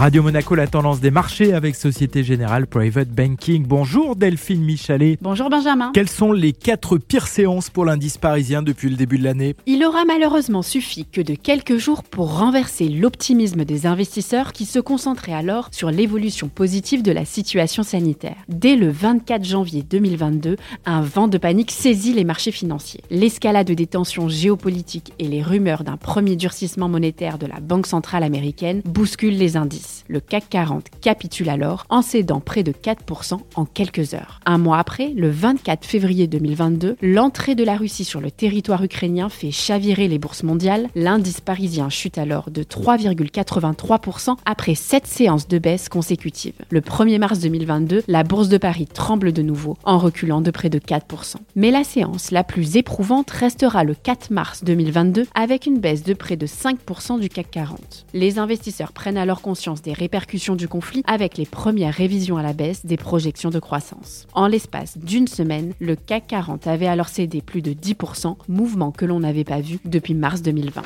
Radio Monaco, la tendance des marchés avec Société Générale Private Banking. Bonjour Delphine Michalet. Bonjour Benjamin. Quelles sont les quatre pires séances pour l'indice parisien depuis le début de l'année? Il aura malheureusement suffi que de quelques jours pour renverser l'optimisme des investisseurs qui se concentraient alors sur l'évolution positive de la situation sanitaire. Dès le 24 janvier 2022, un vent de panique saisit les marchés financiers. L'escalade des tensions géopolitiques et les rumeurs d'un premier durcissement monétaire de la Banque centrale américaine bousculent les indices. Le CAC 40 capitule alors en cédant près de 4% en quelques heures. Un mois après, le 24 février 2022, l'entrée de la Russie sur le territoire ukrainien fait chavirer les bourses mondiales. L'indice parisien chute alors de 3,83% après 7 séances de baisse consécutives. Le 1er mars 2022, la bourse de Paris tremble de nouveau en reculant de près de 4%. Mais la séance la plus éprouvante restera le 4 mars 2022 avec une baisse de près de 5% du CAC 40. Les investisseurs prennent alors des répercussions du conflit avec les premières révisions à la baisse des projections de croissance. En l'espace d'une semaine, le CAC 40 avait alors cédé plus de 10%, mouvement que l'on n'avait pas vu depuis mars 2020.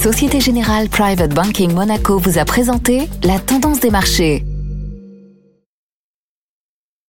Société Générale Private Banking Monaco vous a présenté la tendance des marchés.